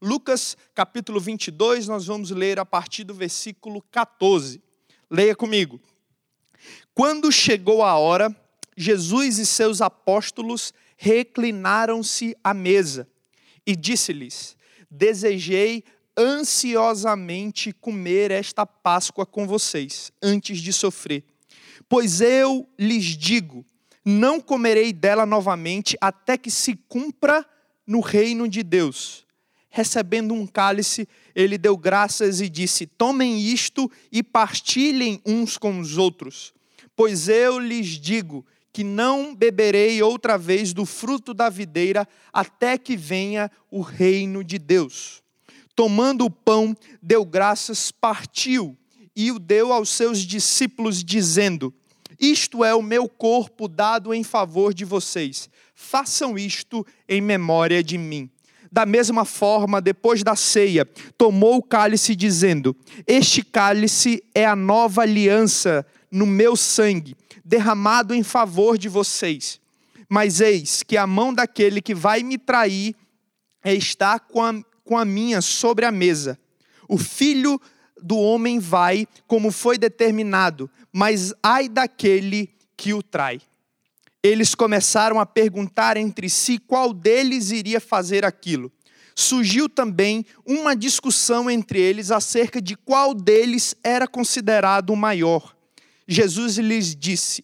Lucas capítulo 22, nós vamos ler a partir do versículo 14. Leia comigo. Quando chegou a hora, Jesus e seus apóstolos reclinaram-se à mesa e disse-lhes: Desejei ansiosamente comer esta Páscoa com vocês, antes de sofrer. Pois eu lhes digo: não comerei dela novamente até que se cumpra no reino de Deus. Recebendo um cálice, ele deu graças e disse: Tomem isto e partilhem uns com os outros, pois eu lhes digo que não beberei outra vez do fruto da videira até que venha o reino de Deus tomando o pão, deu graças, partiu e o deu aos seus discípulos, dizendo: Isto é o meu corpo dado em favor de vocês. Façam isto em memória de mim. Da mesma forma, depois da ceia, tomou o cálice, dizendo: Este cálice é a nova aliança no meu sangue, derramado em favor de vocês. Mas eis que a mão daquele que vai me trair está com a, com a minha sobre a mesa. O filho do homem vai como foi determinado, mas ai daquele que o trai. Eles começaram a perguntar entre si qual deles iria fazer aquilo. Surgiu também uma discussão entre eles acerca de qual deles era considerado o maior. Jesus lhes disse: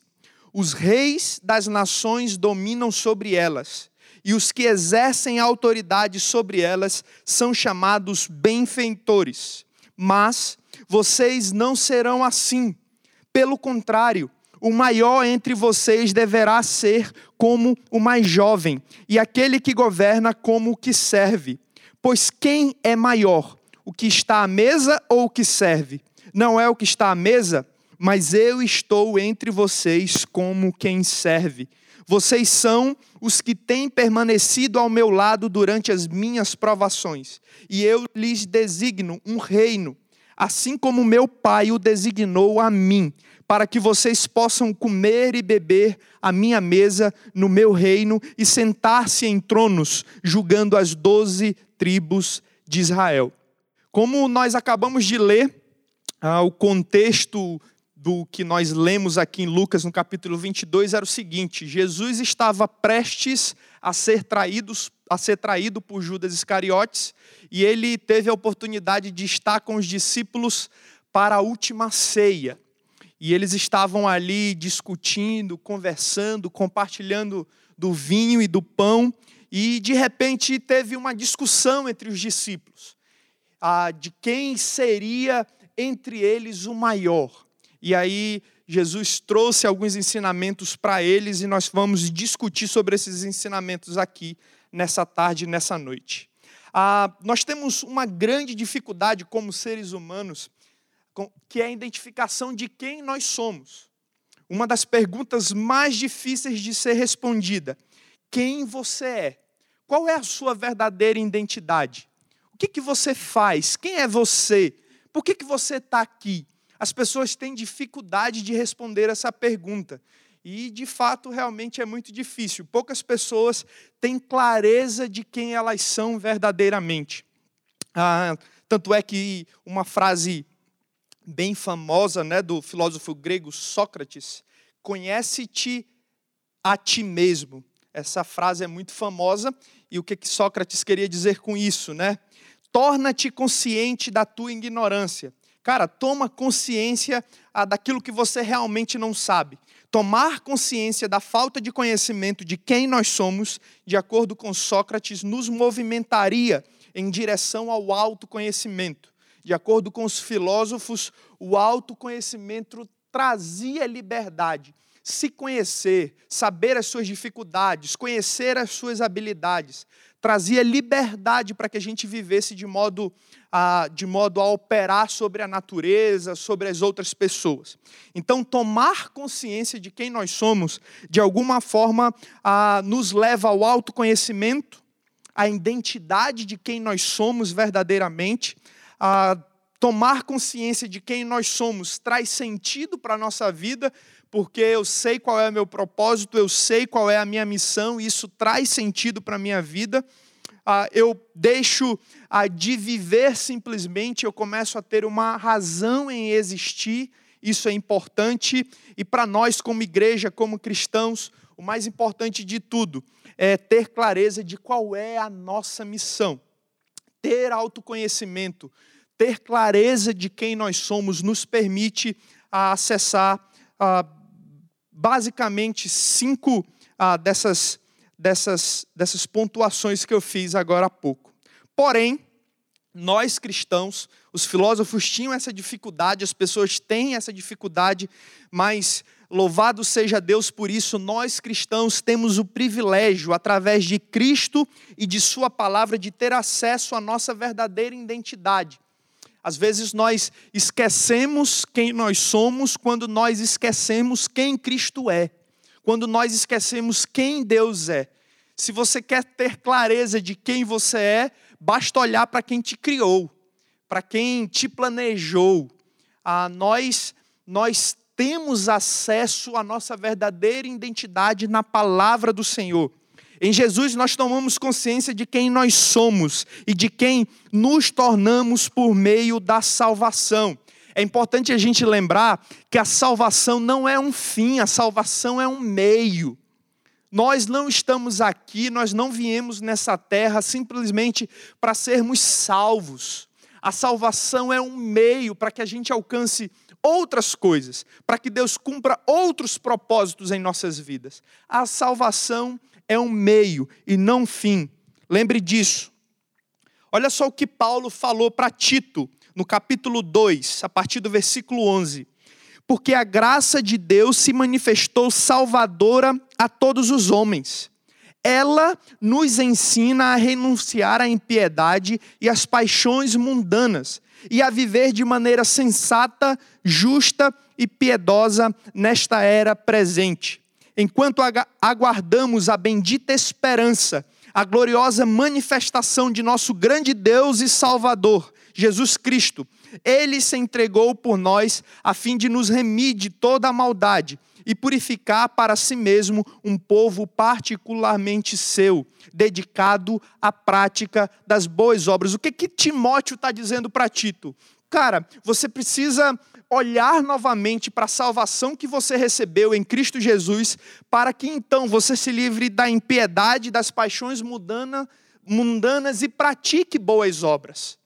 Os reis das nações dominam sobre elas e os que exercem autoridade sobre elas são chamados benfeitores. Mas vocês não serão assim. Pelo contrário, o maior entre vocês deverá ser como o mais jovem, e aquele que governa como o que serve. Pois quem é maior, o que está à mesa ou o que serve? Não é o que está à mesa, mas eu estou entre vocês como quem serve. Vocês são os que têm permanecido ao meu lado durante as minhas provações, e eu lhes designo um reino, assim como meu Pai o designou a mim, para que vocês possam comer e beber à minha mesa no meu reino e sentar-se em tronos, julgando as doze tribos de Israel. Como nós acabamos de ler, ah, o contexto do que nós lemos aqui em Lucas, no capítulo 22, era o seguinte: Jesus estava prestes a ser traído, a ser traído por Judas Iscariotes, e ele teve a oportunidade de estar com os discípulos para a última ceia. E eles estavam ali discutindo, conversando, compartilhando do vinho e do pão, e de repente teve uma discussão entre os discípulos, ah, de quem seria entre eles o maior. E aí Jesus trouxe alguns ensinamentos para eles e nós vamos discutir sobre esses ensinamentos aqui nessa tarde, nessa noite. Ah, nós temos uma grande dificuldade como seres humanos, que é a identificação de quem nós somos. Uma das perguntas mais difíceis de ser respondida: quem você é? Qual é a sua verdadeira identidade? O que, que você faz? Quem é você? Por que, que você está aqui? As pessoas têm dificuldade de responder essa pergunta. E, de fato, realmente é muito difícil. Poucas pessoas têm clareza de quem elas são verdadeiramente. Ah, tanto é que uma frase bem famosa né, do filósofo grego Sócrates, conhece-te a ti mesmo. Essa frase é muito famosa e o que, Sócrates queria dizer com isso, né? Torna-te consciente da tua ignorância. Cara, toma consciência ah, daquilo que você realmente não sabe. Tomar consciência da falta de conhecimento de quem nós somos, de acordo com Sócrates, nos movimentaria em direção ao autoconhecimento. De acordo com os filósofos, o autoconhecimento trazia liberdade. Se conhecer, saber as suas dificuldades, conhecer as suas habilidades, trazia liberdade para que a gente vivesse de modo, a, de modo a operar sobre a natureza, sobre as outras pessoas. Então, tomar consciência de quem nós somos, de alguma forma, a, nos leva ao autoconhecimento, à identidade de quem nós somos verdadeiramente, a tomar consciência de quem nós somos traz sentido para a nossa vida, porque eu sei qual é o meu propósito, eu sei qual é a minha missão, e isso traz sentido para a minha vida. ah, eu deixo ah, de viver simplesmente, eu começo a ter uma razão em existir. Isso é importante. E para nós, como igreja, como cristãos, o mais importante de tudo é ter clareza de qual é a nossa missão. Ter autoconhecimento, ter clareza de quem nós somos, nos permite acessar basicamente cinco dessas, dessas, dessas pontuações que eu fiz agora há pouco. Porém, nós cristãos, os filósofos tinham essa dificuldade, as pessoas têm essa dificuldade, mas louvado seja Deus por isso, nós cristãos temos o privilégio, através de Cristo e de Sua palavra, de ter acesso à nossa verdadeira identidade. Às vezes nós esquecemos quem nós somos quando nós esquecemos quem Cristo é, quando nós esquecemos quem Deus é. Se você quer ter clareza de quem você é, basta olhar para quem te criou, para quem te planejou. Ah, nós, nós temos acesso à nossa verdadeira identidade na palavra do Senhor. Em Jesus nós tomamos consciência de quem nós somos e de quem nos tornamos por meio da salvação. É importante a gente lembrar que a salvação não é um fim, a salvação é um meio. Nós não estamos aqui, nós não viemos nessa terra simplesmente para sermos salvos. A salvação é um meio para que a gente alcance outras coisas, para que Deus cumpra outros propósitos em nossas vidas. A salvação é um meio e não um fim. Lembre disso. Olha só o que Paulo falou para Tito, no capítulo 2, a partir do versículo 11. Porque a graça de Deus se manifestou salvadora a todos os homens. Ela nos ensina a renunciar à impiedade e às paixões mundanas e a viver de maneira sensata, justa e piedosa nesta era presente enquanto aguardamos a bendita esperança, a gloriosa manifestação de nosso grande Deus e Salvador, Jesus Cristo. Ele se entregou por nós a fim de nos remir de toda a maldade e purificar para si mesmo um povo particularmente seu, dedicado à prática das boas obras. O que, que Timóteo está dizendo para Tito? Cara, você precisa olhar novamente para a salvação que você recebeu em Cristo Jesus, para que então você se livre da impiedade, das paixões mundana, mundanas e pratique boas obras.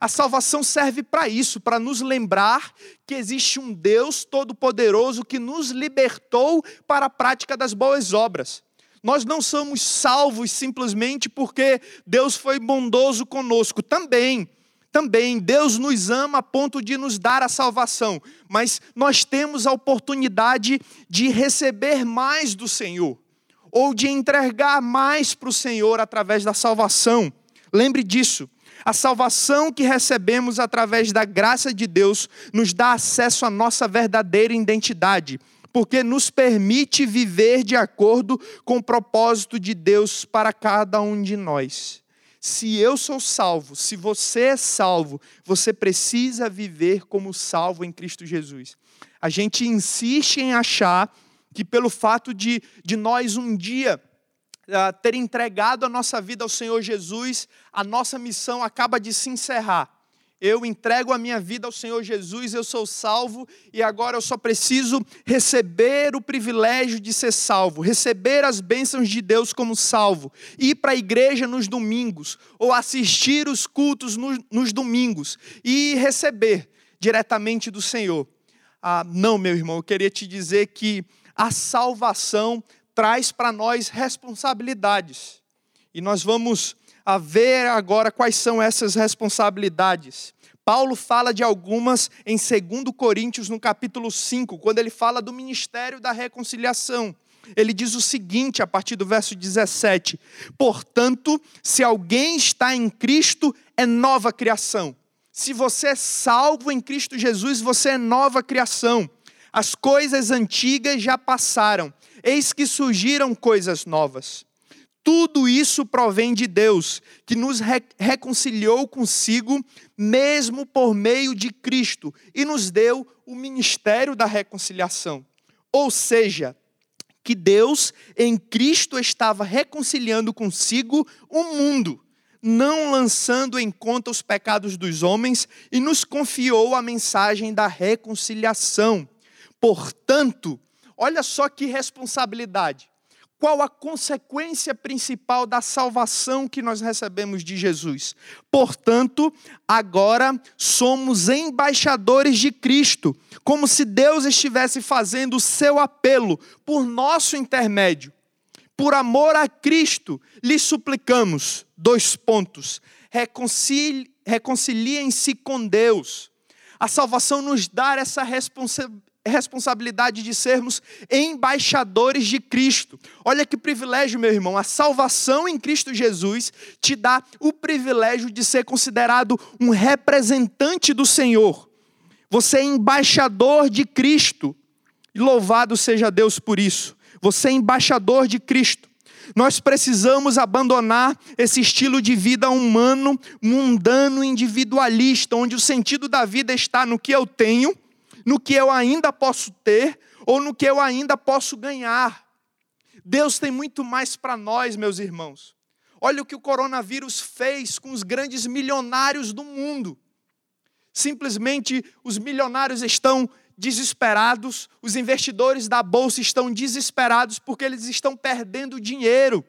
A salvação serve para isso, para nos lembrar que existe um Deus todo-poderoso que nos libertou para a prática das boas obras. Nós não somos salvos simplesmente porque Deus foi bondoso conosco, também também Deus nos ama a ponto de nos dar a salvação, mas nós temos a oportunidade de receber mais do Senhor, ou de entregar mais para o Senhor através da salvação. Lembre disso. A salvação que recebemos através da graça de Deus nos dá acesso à nossa verdadeira identidade, porque nos permite viver de acordo com o propósito de Deus para cada um de nós. Se eu sou salvo, se você é salvo, você precisa viver como salvo em Cristo Jesus. A gente insiste em achar que, pelo fato de, de nós um dia uh, ter entregado a nossa vida ao Senhor Jesus, a nossa missão acaba de se encerrar eu entrego a minha vida ao Senhor Jesus, eu sou salvo e agora eu só preciso receber o privilégio de ser salvo, receber as bênçãos de Deus como salvo, ir para a igreja nos domingos ou assistir os cultos nos, nos domingos e receber diretamente do Senhor. Ah, não, meu irmão, eu queria te dizer que a salvação traz para nós responsabilidades e nós vamos a ver agora quais são essas responsabilidades. Paulo fala de algumas em 2 Coríntios, no capítulo 5, quando ele fala do ministério da reconciliação. Ele diz o seguinte, a partir do verso 17: Portanto, se alguém está em Cristo, é nova criação. Se você é salvo em Cristo Jesus, você é nova criação. As coisas antigas já passaram, eis que surgiram coisas novas. Tudo isso provém de Deus, que nos re reconciliou consigo, mesmo por meio de Cristo, e nos deu o ministério da reconciliação. Ou seja, que Deus em Cristo estava reconciliando consigo o mundo. não lançando em conta os pecados dos homens, e nos confiou a mensagem da reconciliação. Portanto, olha só que responsabilidade. Qual a consequência principal da salvação que nós recebemos de Jesus? Portanto, agora somos embaixadores de Cristo, como se Deus estivesse fazendo o seu apelo por nosso intermédio. Por amor a Cristo, lhe suplicamos, dois pontos, reconciliem-se com Deus. A salvação nos dá essa responsabilidade responsabilidade de sermos embaixadores de Cristo. Olha que privilégio, meu irmão. A salvação em Cristo Jesus te dá o privilégio de ser considerado um representante do Senhor. Você é embaixador de Cristo. Louvado seja Deus por isso. Você é embaixador de Cristo. Nós precisamos abandonar esse estilo de vida humano, mundano, individualista, onde o sentido da vida está no que eu tenho no que eu ainda posso ter ou no que eu ainda posso ganhar. Deus tem muito mais para nós, meus irmãos. Olha o que o coronavírus fez com os grandes milionários do mundo. Simplesmente os milionários estão desesperados, os investidores da bolsa estão desesperados porque eles estão perdendo dinheiro.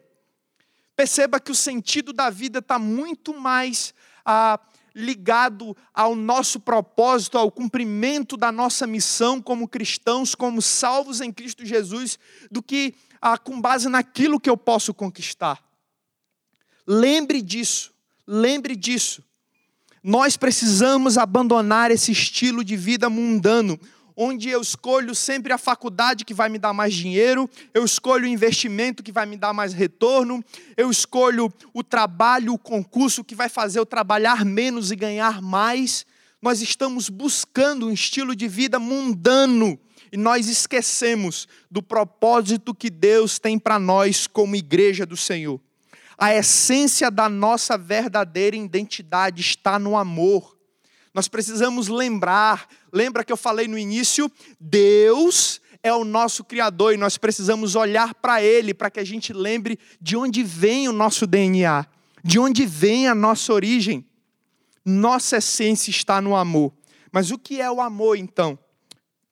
Perceba que o sentido da vida está muito mais ah, ligado ao nosso propósito, ao cumprimento da nossa missão como cristãos, como salvos em Cristo Jesus, do que ah, com base naquilo que eu posso conquistar. Lembre disso, lembre disso. Nós precisamos abandonar esse estilo de vida mundano, onde eu escolho sempre a faculdade que vai me dar mais dinheiro, eu escolho o investimento que vai me dar mais retorno, eu escolho o trabalho, o concurso que vai fazer eu trabalhar menos e ganhar mais. Nós estamos buscando um estilo de vida mundano e nós esquecemos do propósito que Deus tem para nós como igreja do Senhor. A essência da nossa verdadeira identidade está no amor. Nós precisamos lembrar, lembra que eu falei no início? Deus é o nosso Criador e nós precisamos olhar para Ele para que a gente lembre de onde vem o nosso DNA, de onde vem a nossa origem. Nossa essência está no amor. Mas o que é o amor então?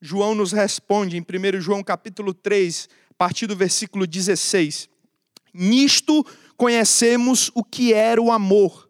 João nos responde em 1 João capítulo 3, a partir do versículo 16. Nisto conhecemos o que era o amor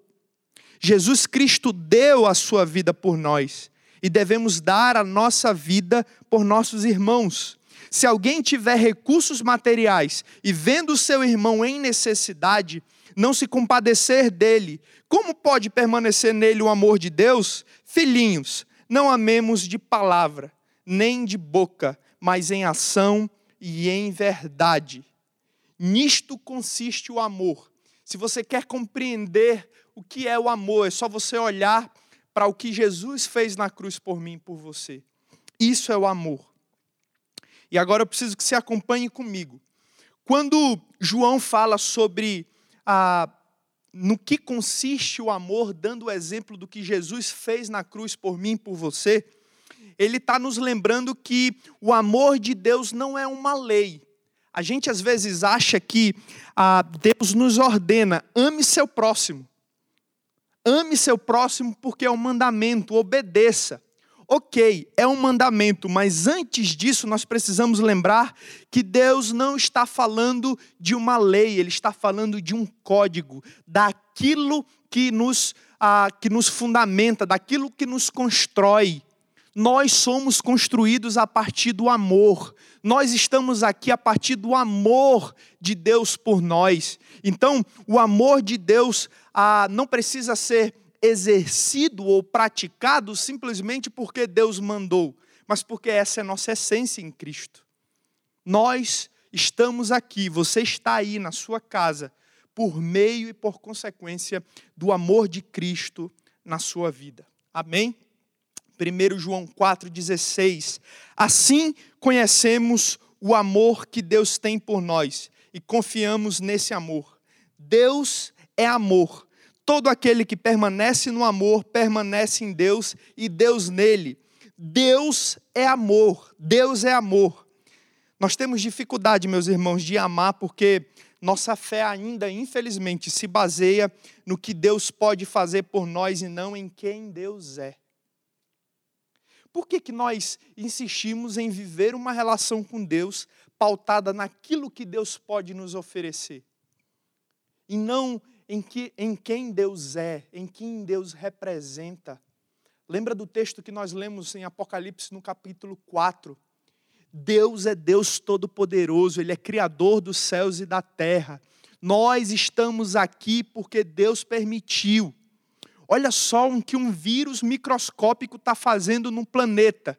Jesus Cristo deu a sua vida por nós e devemos dar a nossa vida por nossos irmãos. Se alguém tiver recursos materiais e vendo seu irmão em necessidade, não se compadecer dele, como pode permanecer nele o amor de Deus? Filhinhos, não amemos de palavra, nem de boca, mas em ação e em verdade. Nisto consiste o amor. Se você quer compreender o que é o amor, é só você olhar para o que Jesus fez na cruz por mim e por você. Isso é o amor. E agora eu preciso que você acompanhe comigo. Quando João fala sobre a, no que consiste o amor, dando o exemplo do que Jesus fez na cruz por mim e por você, ele está nos lembrando que o amor de Deus não é uma lei. A gente às vezes acha que ah, Deus nos ordena, ame seu próximo. Ame seu próximo porque é um mandamento, obedeça. Ok, é um mandamento, mas antes disso nós precisamos lembrar que Deus não está falando de uma lei, Ele está falando de um código, daquilo que nos, ah, que nos fundamenta, daquilo que nos constrói. Nós somos construídos a partir do amor. Nós estamos aqui a partir do amor de Deus por nós. Então, o amor de Deus ah, não precisa ser exercido ou praticado simplesmente porque Deus mandou, mas porque essa é a nossa essência em Cristo. Nós estamos aqui, você está aí na sua casa, por meio e por consequência do amor de Cristo na sua vida. Amém? 1 João 4,16. Assim conhecemos o amor que Deus tem por nós e confiamos nesse amor. Deus é amor. Todo aquele que permanece no amor permanece em Deus e Deus nele. Deus é amor. Deus é amor. Nós temos dificuldade, meus irmãos, de amar porque nossa fé ainda, infelizmente, se baseia no que Deus pode fazer por nós e não em quem Deus é. Por que, que nós insistimos em viver uma relação com Deus pautada naquilo que Deus pode nos oferecer? E não em, que, em quem Deus é, em quem Deus representa. Lembra do texto que nós lemos em Apocalipse no capítulo 4? Deus é Deus Todo-Poderoso, Ele é Criador dos céus e da terra. Nós estamos aqui porque Deus permitiu. Olha só o que um vírus microscópico está fazendo no planeta.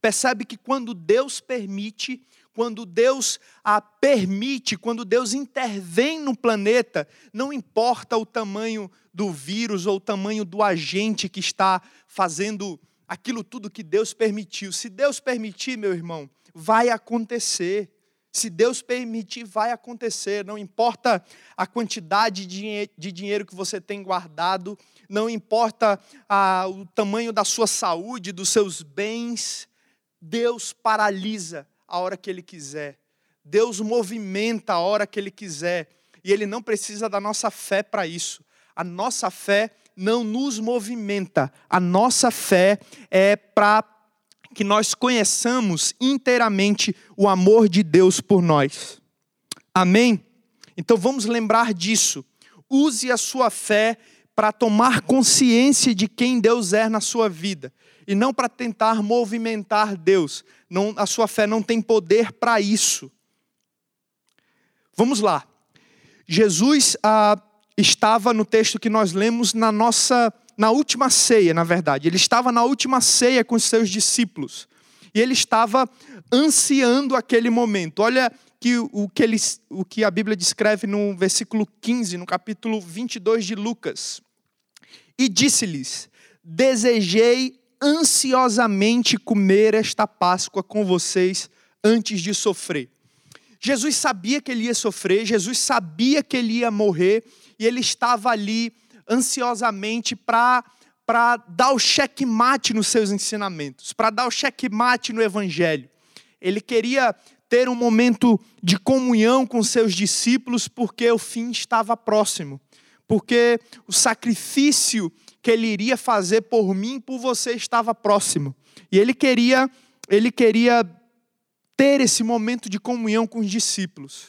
Percebe que quando Deus permite, quando Deus a permite, quando Deus intervém no planeta, não importa o tamanho do vírus ou o tamanho do agente que está fazendo aquilo tudo que Deus permitiu. Se Deus permitir, meu irmão, vai acontecer. Se Deus permitir, vai acontecer. Não importa a quantidade de dinheiro que você tem guardado, não importa a, o tamanho da sua saúde, dos seus bens, Deus paralisa a hora que Ele quiser. Deus movimenta a hora que Ele quiser. E Ele não precisa da nossa fé para isso. A nossa fé não nos movimenta. A nossa fé é para que nós conheçamos inteiramente o amor de Deus por nós. Amém? Então vamos lembrar disso. Use a sua fé para tomar consciência de quem Deus é na sua vida e não para tentar movimentar Deus. Não, a sua fé não tem poder para isso. Vamos lá. Jesus ah, estava no texto que nós lemos na nossa na última ceia, na verdade. Ele estava na última ceia com os seus discípulos. E ele estava ansiando aquele momento. Olha que o que, ele, o que a Bíblia descreve no versículo 15, no capítulo 22 de Lucas. E disse-lhes: Desejei ansiosamente comer esta Páscoa com vocês antes de sofrer. Jesus sabia que ele ia sofrer, Jesus sabia que ele ia morrer, e ele estava ali ansiosamente para para dar o checkmate nos seus ensinamentos, para dar o checkmate no evangelho. Ele queria ter um momento de comunhão com seus discípulos porque o fim estava próximo. Porque o sacrifício que ele iria fazer por mim por você estava próximo. E ele queria ele queria ter esse momento de comunhão com os discípulos.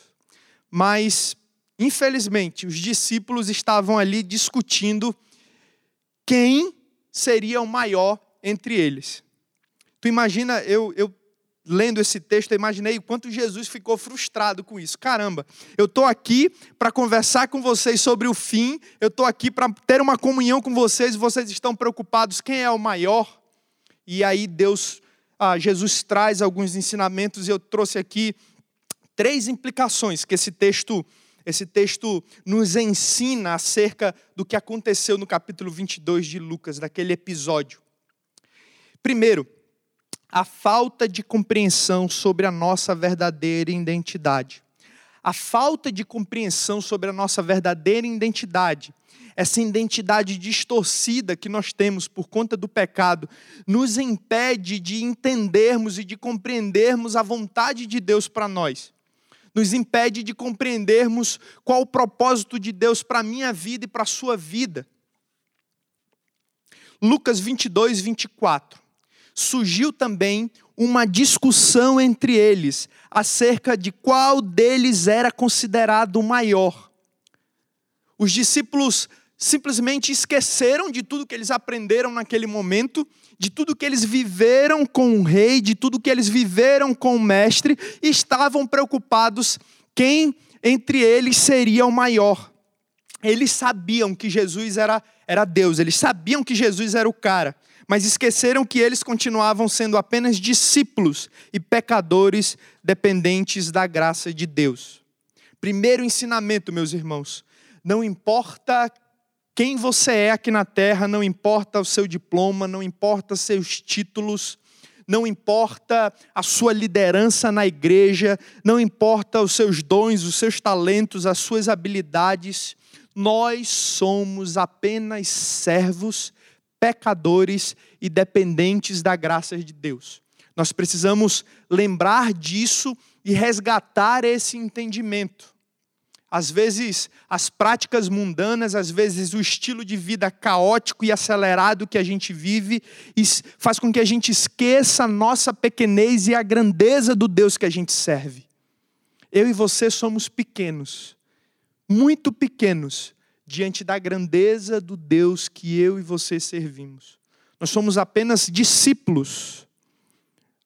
Mas Infelizmente, os discípulos estavam ali discutindo quem seria o maior entre eles. Tu imagina, eu, eu lendo esse texto, eu imaginei o quanto Jesus ficou frustrado com isso. Caramba, eu estou aqui para conversar com vocês sobre o fim, eu estou aqui para ter uma comunhão com vocês, vocês estão preocupados quem é o maior. E aí Deus, ah, Jesus traz alguns ensinamentos, e eu trouxe aqui três implicações que esse texto esse texto nos ensina acerca do que aconteceu no capítulo 22 de Lucas, daquele episódio. Primeiro, a falta de compreensão sobre a nossa verdadeira identidade. A falta de compreensão sobre a nossa verdadeira identidade, essa identidade distorcida que nós temos por conta do pecado, nos impede de entendermos e de compreendermos a vontade de Deus para nós nos impede de compreendermos qual o propósito de Deus para a minha vida e para a sua vida. Lucas 22, 24. Surgiu também uma discussão entre eles acerca de qual deles era considerado o maior. Os discípulos simplesmente esqueceram de tudo que eles aprenderam naquele momento, de tudo que eles viveram com o rei, de tudo que eles viveram com o mestre, e estavam preocupados quem entre eles seria o maior. Eles sabiam que Jesus era, era Deus, eles sabiam que Jesus era o cara, mas esqueceram que eles continuavam sendo apenas discípulos e pecadores dependentes da graça de Deus. Primeiro ensinamento, meus irmãos: não importa quem você é aqui na terra, não importa o seu diploma, não importa seus títulos, não importa a sua liderança na igreja, não importa os seus dons, os seus talentos, as suas habilidades, nós somos apenas servos, pecadores e dependentes da graça de Deus. Nós precisamos lembrar disso e resgatar esse entendimento. Às vezes, as práticas mundanas, às vezes, o estilo de vida caótico e acelerado que a gente vive, faz com que a gente esqueça a nossa pequenez e a grandeza do Deus que a gente serve. Eu e você somos pequenos, muito pequenos, diante da grandeza do Deus que eu e você servimos. Nós somos apenas discípulos.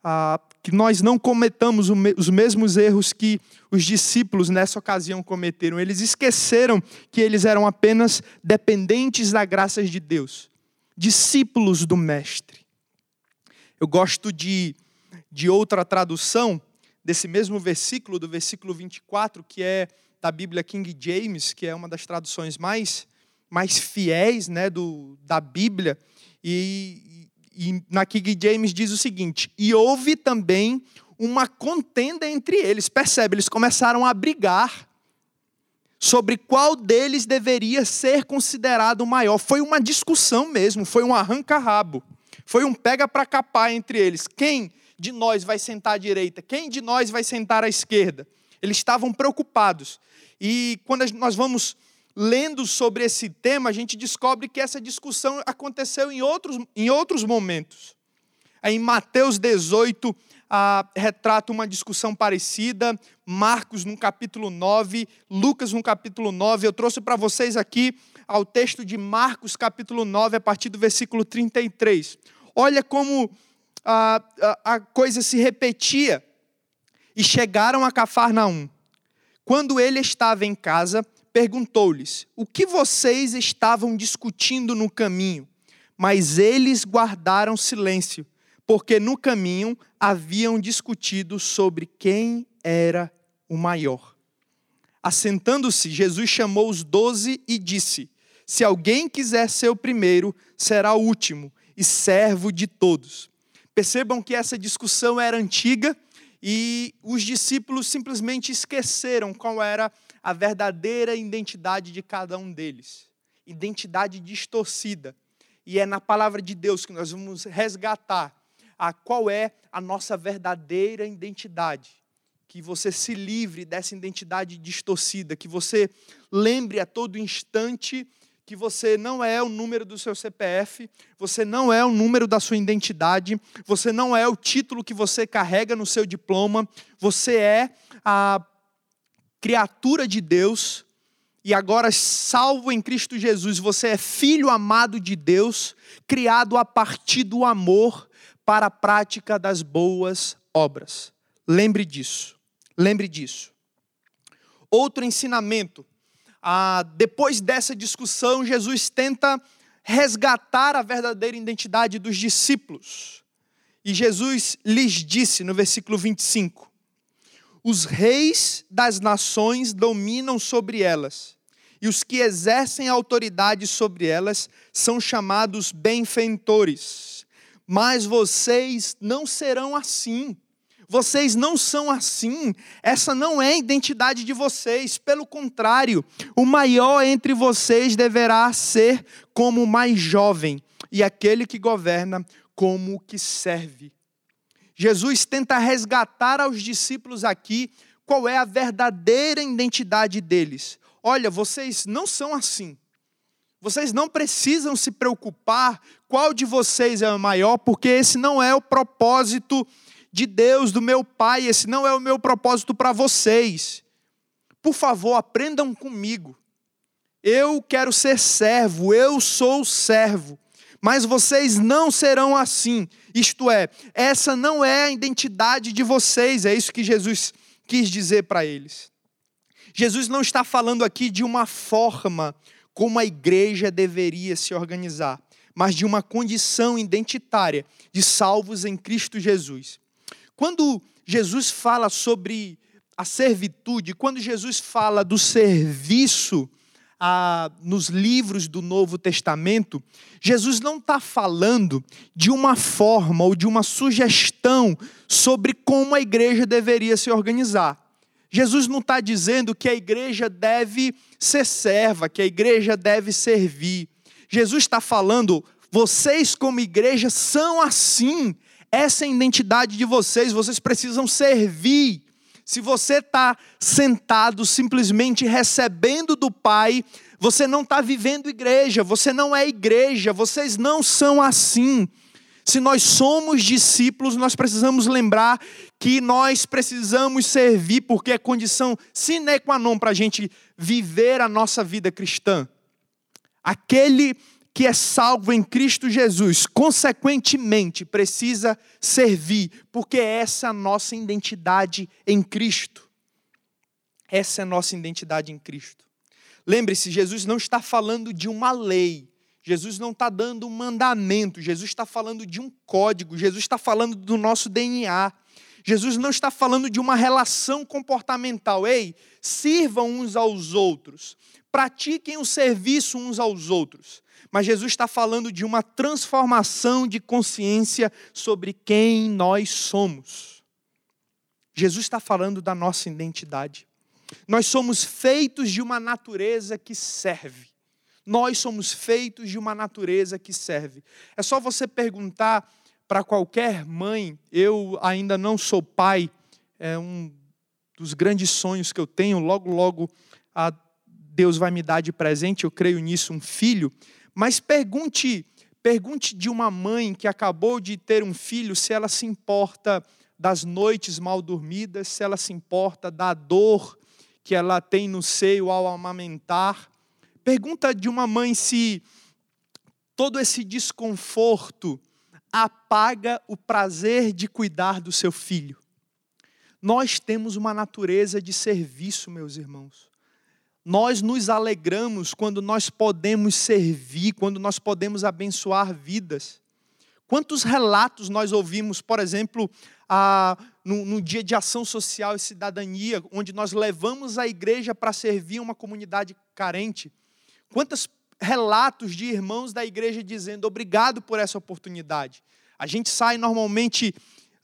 Ah, que nós não cometamos os mesmos erros que os discípulos nessa ocasião cometeram. Eles esqueceram que eles eram apenas dependentes da graça de Deus, discípulos do Mestre. Eu gosto de, de outra tradução desse mesmo versículo, do versículo 24, que é da Bíblia King James, que é uma das traduções mais, mais fiéis né, do, da Bíblia. E, e na King James diz o seguinte: e houve também uma contenda entre eles. Percebe? Eles começaram a brigar sobre qual deles deveria ser considerado o maior. Foi uma discussão mesmo, foi um arranca-rabo. Foi um pega para capar entre eles. Quem de nós vai sentar à direita? Quem de nós vai sentar à esquerda? Eles estavam preocupados. E quando nós vamos lendo sobre esse tema, a gente descobre que essa discussão aconteceu em outros, em outros momentos. Em Mateus 18, ah, retrata uma discussão parecida, Marcos no capítulo 9, Lucas no capítulo 9. Eu trouxe para vocês aqui ao texto de Marcos, capítulo 9, a partir do versículo 33. Olha como a, a, a coisa se repetia. E chegaram a Cafarnaum. Quando ele estava em casa, perguntou-lhes: O que vocês estavam discutindo no caminho? Mas eles guardaram silêncio, porque no caminho haviam discutido sobre quem era o maior. Assentando-se, Jesus chamou os doze e disse: Se alguém quiser ser o primeiro, será o último e servo de todos. Percebam que essa discussão era antiga e os discípulos simplesmente esqueceram qual era a verdadeira identidade de cada um deles. Identidade distorcida. E é na palavra de Deus que nós vamos resgatar a qual é a nossa verdadeira identidade. Que você se livre dessa identidade distorcida, que você lembre a todo instante que você não é o número do seu CPF, você não é o número da sua identidade, você não é o título que você carrega no seu diploma, você é a criatura de Deus, e agora salvo em Cristo Jesus, você é filho amado de Deus, criado a partir do amor para a prática das boas obras. Lembre disso. Lembre disso. Outro ensinamento. Ah, depois dessa discussão, Jesus tenta resgatar a verdadeira identidade dos discípulos. E Jesus lhes disse no versículo 25: os reis das nações dominam sobre elas, e os que exercem autoridade sobre elas são chamados benfeitores. Mas vocês não serão assim. Vocês não são assim. Essa não é a identidade de vocês. Pelo contrário, o maior entre vocês deverá ser como o mais jovem, e aquele que governa como o que serve. Jesus tenta resgatar aos discípulos aqui qual é a verdadeira identidade deles. Olha, vocês não são assim. Vocês não precisam se preocupar qual de vocês é o maior, porque esse não é o propósito de Deus, do meu Pai, esse não é o meu propósito para vocês. Por favor, aprendam comigo. Eu quero ser servo, eu sou servo mas vocês não serão assim. Isto é, essa não é a identidade de vocês, é isso que Jesus quis dizer para eles. Jesus não está falando aqui de uma forma como a igreja deveria se organizar, mas de uma condição identitária de salvos em Cristo Jesus. Quando Jesus fala sobre a servitude, quando Jesus fala do serviço, ah, nos livros do Novo Testamento, Jesus não está falando de uma forma ou de uma sugestão sobre como a igreja deveria se organizar. Jesus não está dizendo que a igreja deve ser serva, que a igreja deve servir. Jesus está falando, vocês como igreja são assim, essa é a identidade de vocês, vocês precisam servir Se você está sentado simplesmente recebendo do Pai, você não está vivendo igreja, você não é igreja, vocês não são assim. Se nós somos discípulos, nós precisamos lembrar que nós precisamos servir, porque é condição sine qua non para a gente viver a nossa vida cristã. Aquele que é salvo em Cristo Jesus, consequentemente, precisa servir, porque essa é a nossa identidade em Cristo. Essa é a nossa identidade em Cristo. Lembre-se, Jesus não está falando de uma lei, Jesus não está dando um mandamento, Jesus está falando de um código, Jesus está falando do nosso DNA. Jesus não está falando de uma relação comportamental. Ei, sirvam uns aos outros, pratiquem o serviço uns aos outros mas Jesus está falando de uma transformação de consciência sobre quem nós somos. Jesus está falando da nossa identidade. Nós somos feitos de uma natureza que serve. Nós somos feitos de uma natureza que serve. É só você perguntar para qualquer mãe, eu ainda não sou pai, é um dos grandes sonhos que eu tenho, logo, logo Deus vai me dar de presente, eu creio nisso, um filho. Mas pergunte, pergunte de uma mãe que acabou de ter um filho se ela se importa das noites mal dormidas, se ela se importa da dor que ela tem no seio ao amamentar. Pergunta de uma mãe se todo esse desconforto apaga o prazer de cuidar do seu filho. Nós temos uma natureza de serviço, meus irmãos. Nós nos alegramos quando nós podemos servir, quando nós podemos abençoar vidas. Quantos relatos nós ouvimos, por exemplo, a, no, no, dia de ação social e cidadania, onde nós levamos a igreja para servir uma comunidade carente? Quantos relatos de irmãos da igreja dizendo obrigado por essa oportunidade? A gente sai normalmente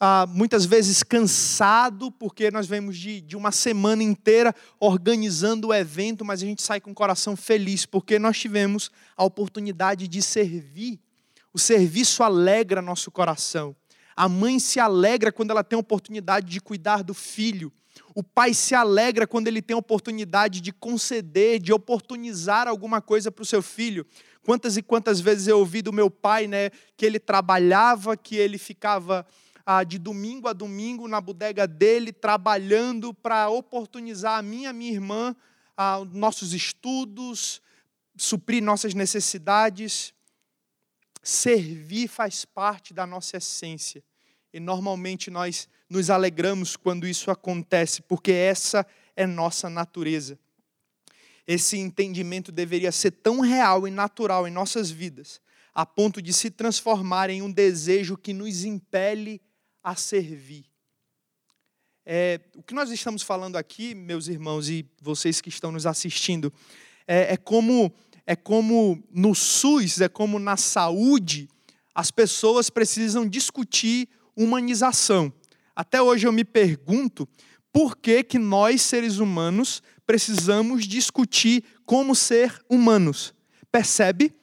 ah, muitas vezes cansado, porque nós vemos de, de uma semana inteira organizando o evento, mas a gente sai com o coração feliz, porque nós tivemos a oportunidade de servir. O serviço alegra nosso coração. A mãe se alegra quando ela tem a oportunidade de cuidar do filho. O pai se alegra quando ele tem a oportunidade de conceder, de oportunizar alguma coisa para o seu filho. Quantas e quantas vezes eu ouvi do meu pai, né, que ele trabalhava, que ele ficava de domingo a domingo na bodega dele, trabalhando para oportunizar a mim e a minha irmã nossos estudos, suprir nossas necessidades. Servir faz parte da nossa essência. E normalmente nós nos alegramos quando isso acontece, porque essa é nossa natureza. Esse entendimento deveria ser tão real e natural em nossas vidas, a ponto de se transformar em um desejo que nos impele a servir. É, o que nós estamos falando aqui, meus irmãos e vocês que estão nos assistindo, é, é, como é como no SUS, é como na saúde, as pessoas precisam discutir humanização. Até hoje eu me pergunto por que, que nós, seres humanos, precisamos discutir como ser humanos. Percebe?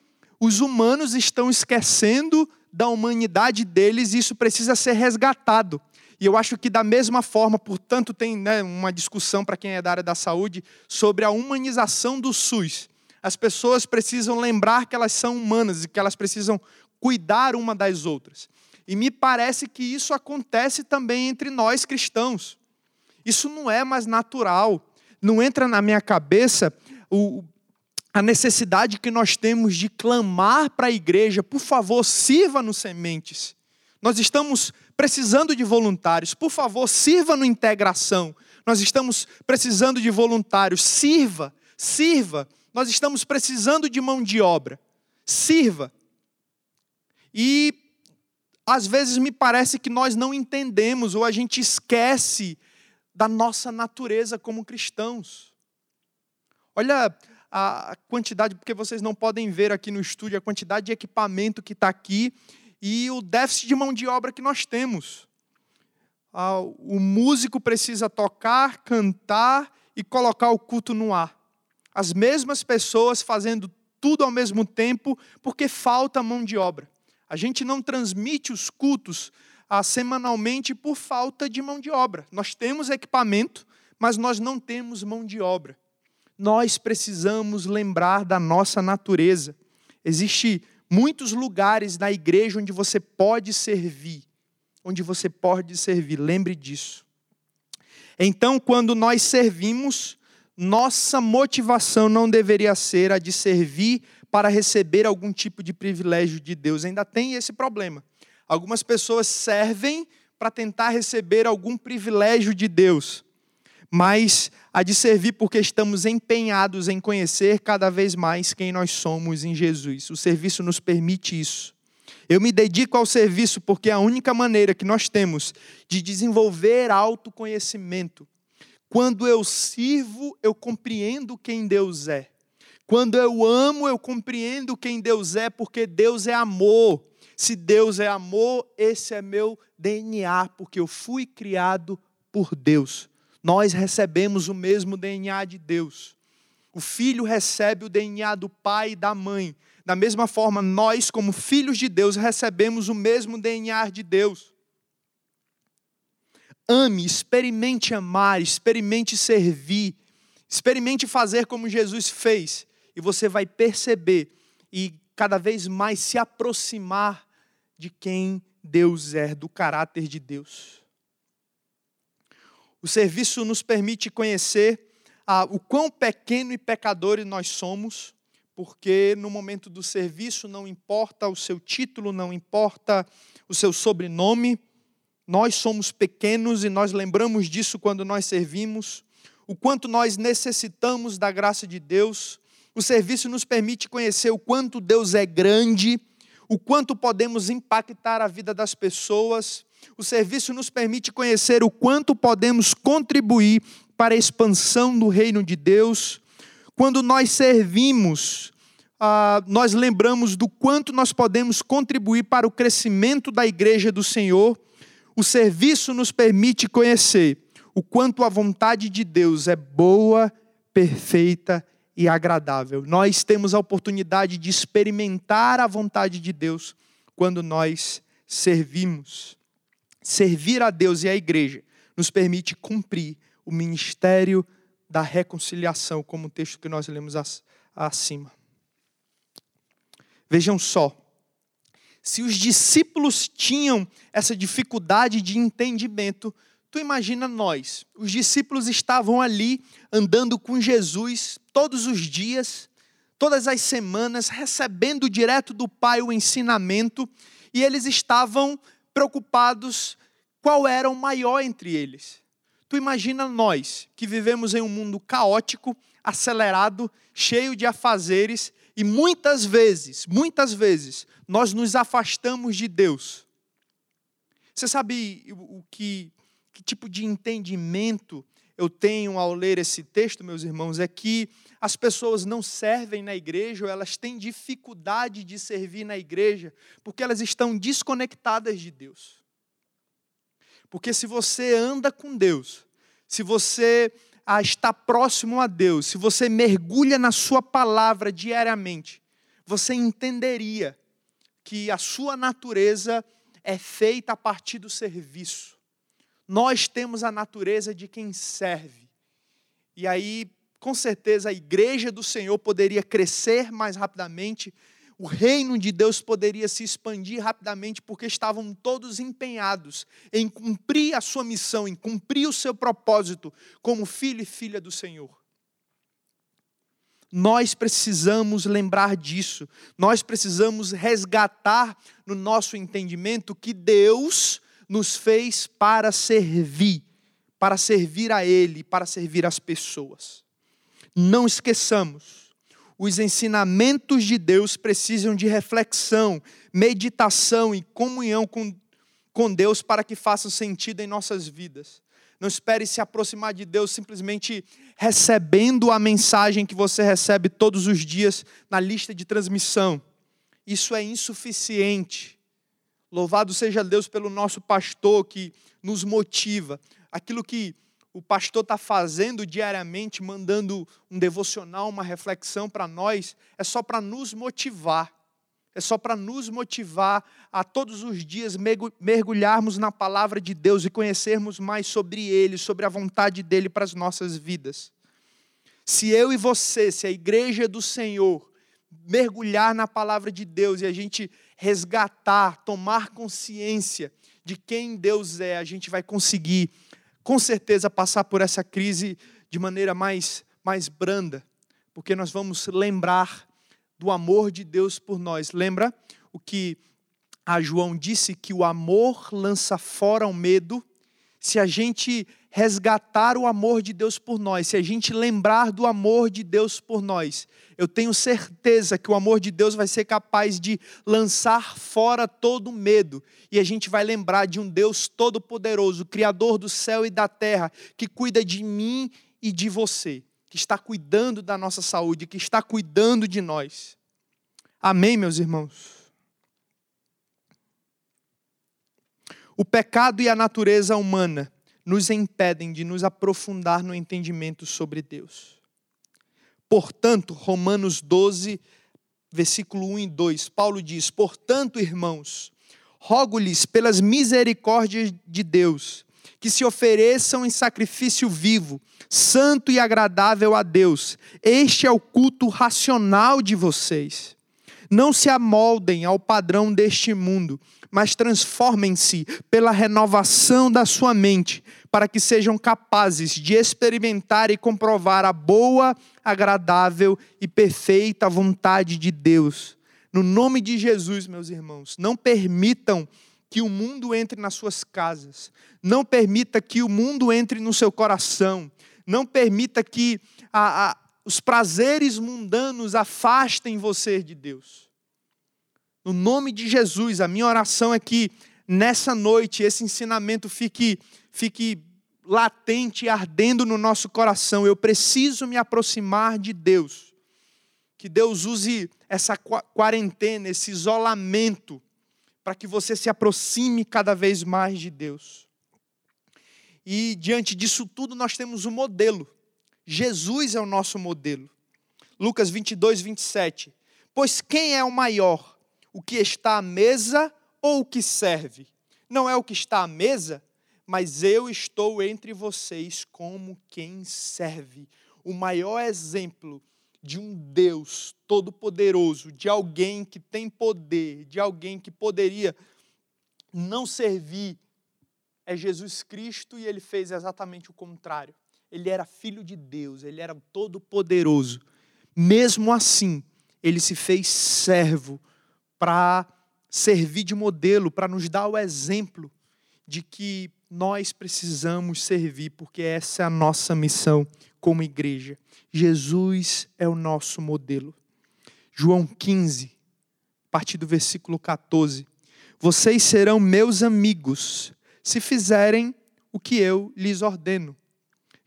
Os humanos estão esquecendo da humanidade deles e isso precisa ser resgatado. E eu acho que, da mesma forma, portanto, tem né, uma discussão para quem é da área da saúde sobre a humanização do SUS. As pessoas precisam lembrar que elas são humanas e que elas precisam cuidar uma das outras. E me parece que isso acontece também entre nós cristãos. Isso não é mais natural. Não entra na minha cabeça o, a necessidade que nós temos de clamar para a igreja, por favor, sirva no sementes. Nós estamos precisando de voluntários, por favor, sirva no integração. Nós estamos precisando de voluntários, sirva, sirva. Nós estamos precisando de mão de obra, sirva. E às vezes me parece que nós não entendemos ou a gente esquece da nossa natureza como cristãos. Olha a quantidade, porque vocês não podem ver aqui no estúdio a quantidade de equipamento que está aqui e o déficit de mão de obra que nós temos. O músico precisa tocar, cantar e colocar o culto no ar. As mesmas pessoas fazendo tudo ao mesmo tempo, porque falta mão de obra. A gente não transmite os cultos ah, semanalmente por falta de mão de obra. Nós temos equipamento, mas nós não temos mão de obra. Nós precisamos lembrar da nossa natureza. Existem muitos lugares na igreja onde você pode servir, onde você pode servir. Lembre disso. Então, quando nós servimos, nossa motivação não deveria ser a de servir para receber algum tipo de privilégio de Deus. Ainda tem esse problema. Algumas pessoas servem para tentar receber algum privilégio de Deus, mas a de servir porque estamos empenhados em conhecer cada vez mais quem nós somos em Jesus. O serviço nos permite isso. Eu me dedico ao serviço porque é a única maneira que nós temos de desenvolver autoconhecimento. Quando eu sirvo, eu compreendo quem Deus é. Quando eu amo, eu compreendo quem Deus é, porque Deus é amor. Se Deus é amor, esse é meu DNA, porque eu fui criado por Deus. Nós recebemos o mesmo DNA de Deus. O filho recebe o DNA do pai e da mãe. Da mesma forma, nós, como filhos de Deus, recebemos o mesmo DNA de Deus. Ame, experimente amar, experimente servir, experimente fazer como Jesus fez e você vai perceber e cada vez mais se aproximar de quem Deus é, do caráter de Deus. O serviço nos permite conhecer ah, o quão pequeno e pecadores nós somos, porque no momento do serviço não importa o seu título, não importa o seu sobrenome, nós somos pequenos e nós lembramos disso quando nós servimos, o quanto nós necessitamos da graça de Deus, o serviço nos permite conhecer o quanto Deus é grande, o quanto podemos impactar a vida das pessoas. O serviço nos permite conhecer o quanto podemos contribuir para a expansão do reino de Deus. Quando nós servimos, ah, nós lembramos do quanto nós podemos contribuir para o crescimento da igreja do Senhor. O serviço nos permite conhecer o quanto a vontade de Deus é boa, perfeita e agradável. Nós temos a oportunidade de experimentar a vontade de Deus quando nós servimos. Servir a Deus e a igreja nos permite cumprir o ministério da reconciliação, como o texto que nós lemos acima. Vejam só, se os discípulos tinham essa dificuldade de entendimento, Tu imagina nós, os discípulos estavam ali andando com Jesus todos os dias, todas as semanas, recebendo direto do Pai o ensinamento, e eles estavam preocupados qual era o maior entre eles. Tu imagina nós, que vivemos em um mundo caótico, acelerado, cheio de afazeres, e muitas vezes, muitas vezes, nós nos afastamos de Deus. Você sabe o que que tipo de entendimento eu tenho ao ler esse texto, meus irmãos, é que as pessoas não servem na igreja, ou elas têm dificuldade de servir na igreja, porque elas estão desconectadas de Deus. Porque se você anda com Deus, se você ah, está próximo a Deus, se você mergulha na Sua palavra diariamente, você entenderia que a sua natureza é feita a partir do serviço nós temos a natureza de quem serve. E aí, com certeza, a igreja do Senhor poderia crescer mais rapidamente, o reino de Deus poderia se expandir rapidamente, porque estavam todos empenhados em cumprir a sua missão, em cumprir o seu propósito como filho e filha do Senhor. Nós precisamos lembrar disso, nós precisamos resgatar no nosso entendimento que Deus nos fez para servir, para servir a Ele, para servir as pessoas. Não esqueçamos, os ensinamentos de Deus precisam de reflexão, meditação e comunhão com, com Deus para que façam sentido em nossas vidas. Não espere se aproximar de Deus simplesmente recebendo a mensagem que você recebe todos os dias na lista de transmissão. Isso é insuficiente. Louvado seja Deus pelo nosso pastor que nos motiva. Aquilo que o pastor está fazendo diariamente, mandando um devocional, uma reflexão para nós, é só para nos motivar. é só para nos motivar a todos os dias mergulharmos na palavra de Deus e conhecermos mais sobre Ele, sobre a vontade dEle para as nossas vidas. Se eu e você, se a igreja do Senhor, mergulhar na palavra de Deus e a gente resgatar, tomar consciência de quem Deus é, a gente vai conseguir, com certeza, passar por essa crise de maneira mais, mais branda, porque nós vamos lembrar do amor de Deus por nós. Lembra o que a João disse que o amor lança fora o medo? Se a gente resgatar o amor de Deus por nós, se a gente lembrar do amor de Deus por nós, eu tenho certeza que o amor de Deus vai ser capaz de lançar fora todo medo, e a gente vai lembrar de um Deus todo-poderoso, Criador do céu e da terra, que cuida de mim e de você que está cuidando da nossa saúde, que está cuidando de nós. Amém, meus irmãos? O pecado e a natureza humana nos impedem de nos aprofundar no entendimento sobre Deus. Portanto, Romanos 12, versículo 1 e 2, Paulo diz: Portanto, irmãos, rogo-lhes pelas misericórdias de Deus, que se ofereçam em sacrifício vivo, santo e agradável a Deus. Este é o culto racional de vocês. Não se amoldem ao padrão deste mundo, mas transformem-se pela renovação da sua mente, para que sejam capazes de experimentar e comprovar a boa, agradável e perfeita vontade de Deus. No nome de Jesus, meus irmãos, não permitam que o mundo entre nas suas casas. Não permita que o mundo entre no seu coração. Não permita que a, a, os prazeres mundanos afastem você de Deus. No nome de Jesus, a minha oração é que nessa noite esse ensinamento fique, fique latente ardendo no nosso coração. Eu preciso me aproximar de Deus. Que Deus use essa quarentena, esse isolamento, para que você se aproxime cada vez mais de Deus. E diante disso tudo, nós temos um modelo. Jesus é o nosso modelo. Lucas 22, 27. Pois quem é o maior? O que está à mesa ou o que serve? Não é o que está à mesa, mas eu estou entre vocês como quem serve. O maior exemplo de um Deus todo-poderoso, de alguém que tem poder, de alguém que poderia não servir, é Jesus Cristo e ele fez exatamente o contrário. Ele era filho de Deus, ele era todo-poderoso. Mesmo assim, ele se fez servo para servir de modelo, para nos dar o exemplo de que nós precisamos servir, porque essa é a nossa missão como igreja. Jesus é o nosso modelo. João 15, a partir do versículo 14. Vocês serão meus amigos se fizerem o que eu lhes ordeno.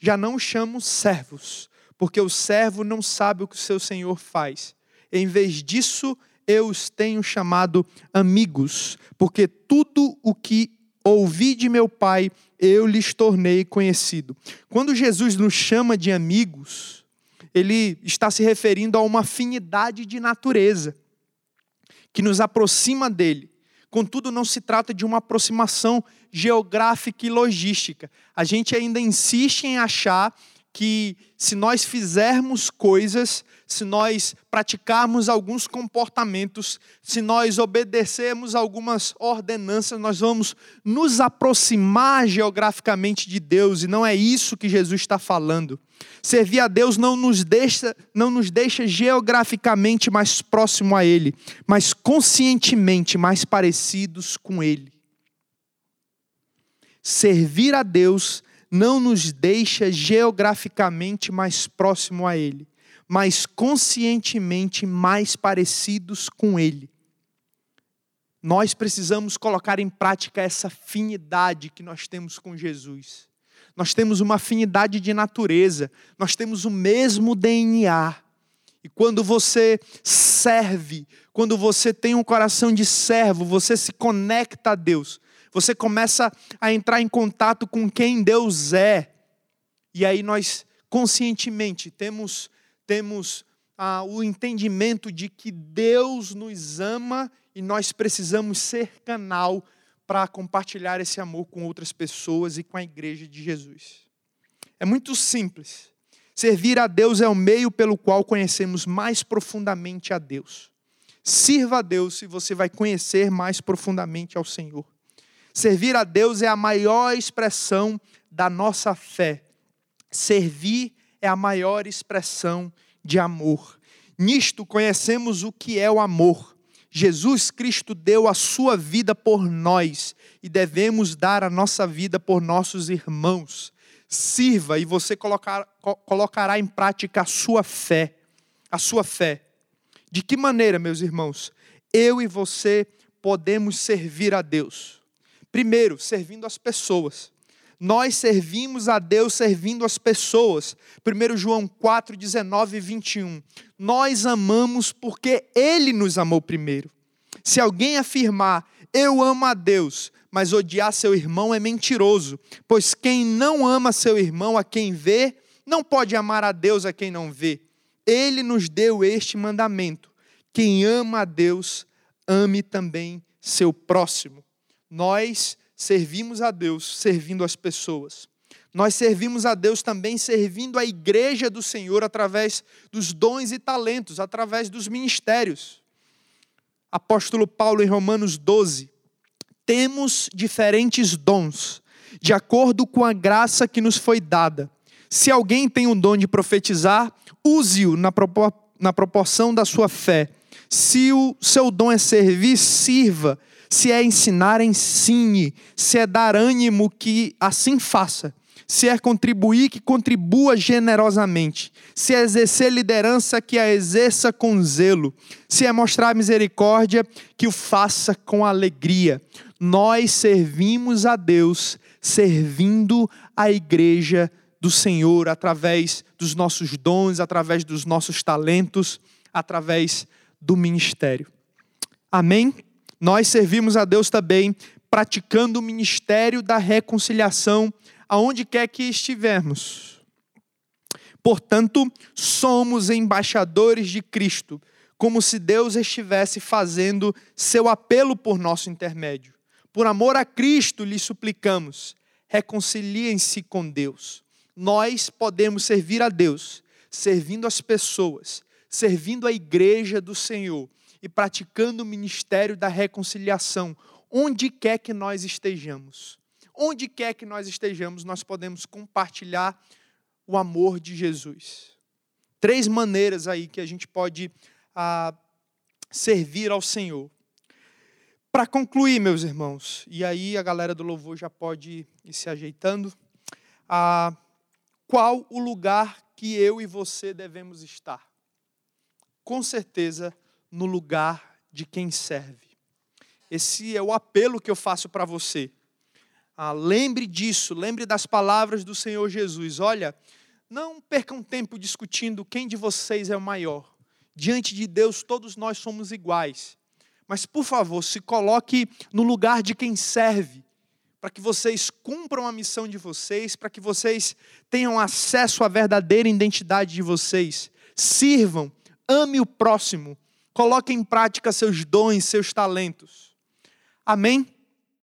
Já não chamo servos, porque o servo não sabe o que o seu senhor faz. Em vez disso, eu os tenho chamado amigos, porque tudo o que ouvi de meu Pai, eu lhes tornei conhecido. Quando Jesus nos chama de amigos, ele está se referindo a uma afinidade de natureza que nos aproxima dele. Contudo, não se trata de uma aproximação geográfica e logística. A gente ainda insiste em achar que se nós fizermos coisas, se nós praticarmos alguns comportamentos, se nós obedecermos algumas ordenanças, nós vamos nos aproximar geograficamente de Deus, e não é isso que Jesus está falando. Servir a Deus não nos deixa, não nos deixa geograficamente mais próximo a Ele, mas conscientemente mais parecidos com Ele. Servir a Deus não nos deixa geograficamente mais próximo a Ele, mas conscientemente mais parecidos com Ele. Nós precisamos colocar em prática essa afinidade que nós temos com Jesus. Nós temos uma afinidade de natureza, nós temos o mesmo DNA. E quando você serve, quando você tem um coração de servo, você se conecta a Deus, você começa a entrar em contato com quem Deus é. E aí nós conscientemente temos temos ah, o entendimento de que Deus nos ama e nós precisamos ser canal para compartilhar esse amor com outras pessoas e com a igreja de Jesus. É muito simples. Servir a Deus é o meio pelo qual conhecemos mais profundamente a Deus. Sirva a Deus e você vai conhecer mais profundamente ao Senhor. Servir a Deus é a maior expressão da nossa fé. Servir é a maior expressão de amor. Nisto conhecemos o que é o amor. Jesus Cristo deu a sua vida por nós e devemos dar a nossa vida por nossos irmãos. Sirva e você colocar, colocará em prática a sua fé. A sua fé. De que maneira, meus irmãos, eu e você podemos servir a Deus? Primeiro, servindo as pessoas nós servimos a Deus servindo as pessoas. 1 João 4, 19 e 21. Nós amamos porque Ele nos amou primeiro. Se alguém afirmar, eu amo a Deus, mas odiar seu irmão é mentiroso, pois quem não ama seu irmão a quem vê, não pode amar a Deus a quem não vê. Ele nos deu este mandamento: quem ama a Deus, ame também seu próximo. Nós servimos a Deus servindo as pessoas. Nós servimos a Deus também servindo a igreja do Senhor através dos dons e talentos, através dos ministérios. Apóstolo Paulo em Romanos 12. Temos diferentes dons, de acordo com a graça que nos foi dada. Se alguém tem o dom de profetizar, use-o na, propor na proporção da sua fé. Se o seu dom é servir, sirva. Se é ensinar, ensine. Se é dar ânimo, que assim faça. Se é contribuir, que contribua generosamente. Se é exercer liderança, que a exerça com zelo. Se é mostrar misericórdia, que o faça com alegria. Nós servimos a Deus, servindo a igreja do Senhor através dos nossos dons, através dos nossos talentos, através do ministério. Amém? Nós servimos a Deus também praticando o ministério da reconciliação aonde quer que estivermos. Portanto, somos embaixadores de Cristo, como se Deus estivesse fazendo seu apelo por nosso intermédio. Por amor a Cristo, lhe suplicamos, reconciliem-se com Deus. Nós podemos servir a Deus, servindo as pessoas, servindo a igreja do Senhor e praticando o ministério da reconciliação, onde quer que nós estejamos. Onde quer que nós estejamos, nós podemos compartilhar o amor de Jesus. Três maneiras aí que a gente pode ah, servir ao Senhor. Para concluir, meus irmãos, e aí a galera do louvor já pode ir se ajeitando, ah, qual o lugar que eu e você devemos estar? Com certeza, no lugar de quem serve. Esse é o apelo que eu faço para você. Ah, lembre disso, lembre das palavras do Senhor Jesus. Olha, não percam tempo discutindo quem de vocês é o maior. Diante de Deus, todos nós somos iguais. Mas, por favor, se coloque no lugar de quem serve, para que vocês cumpram a missão de vocês, para que vocês tenham acesso à verdadeira identidade de vocês. Sirvam, ame o próximo, Coloque em prática seus dons, seus talentos. Amém?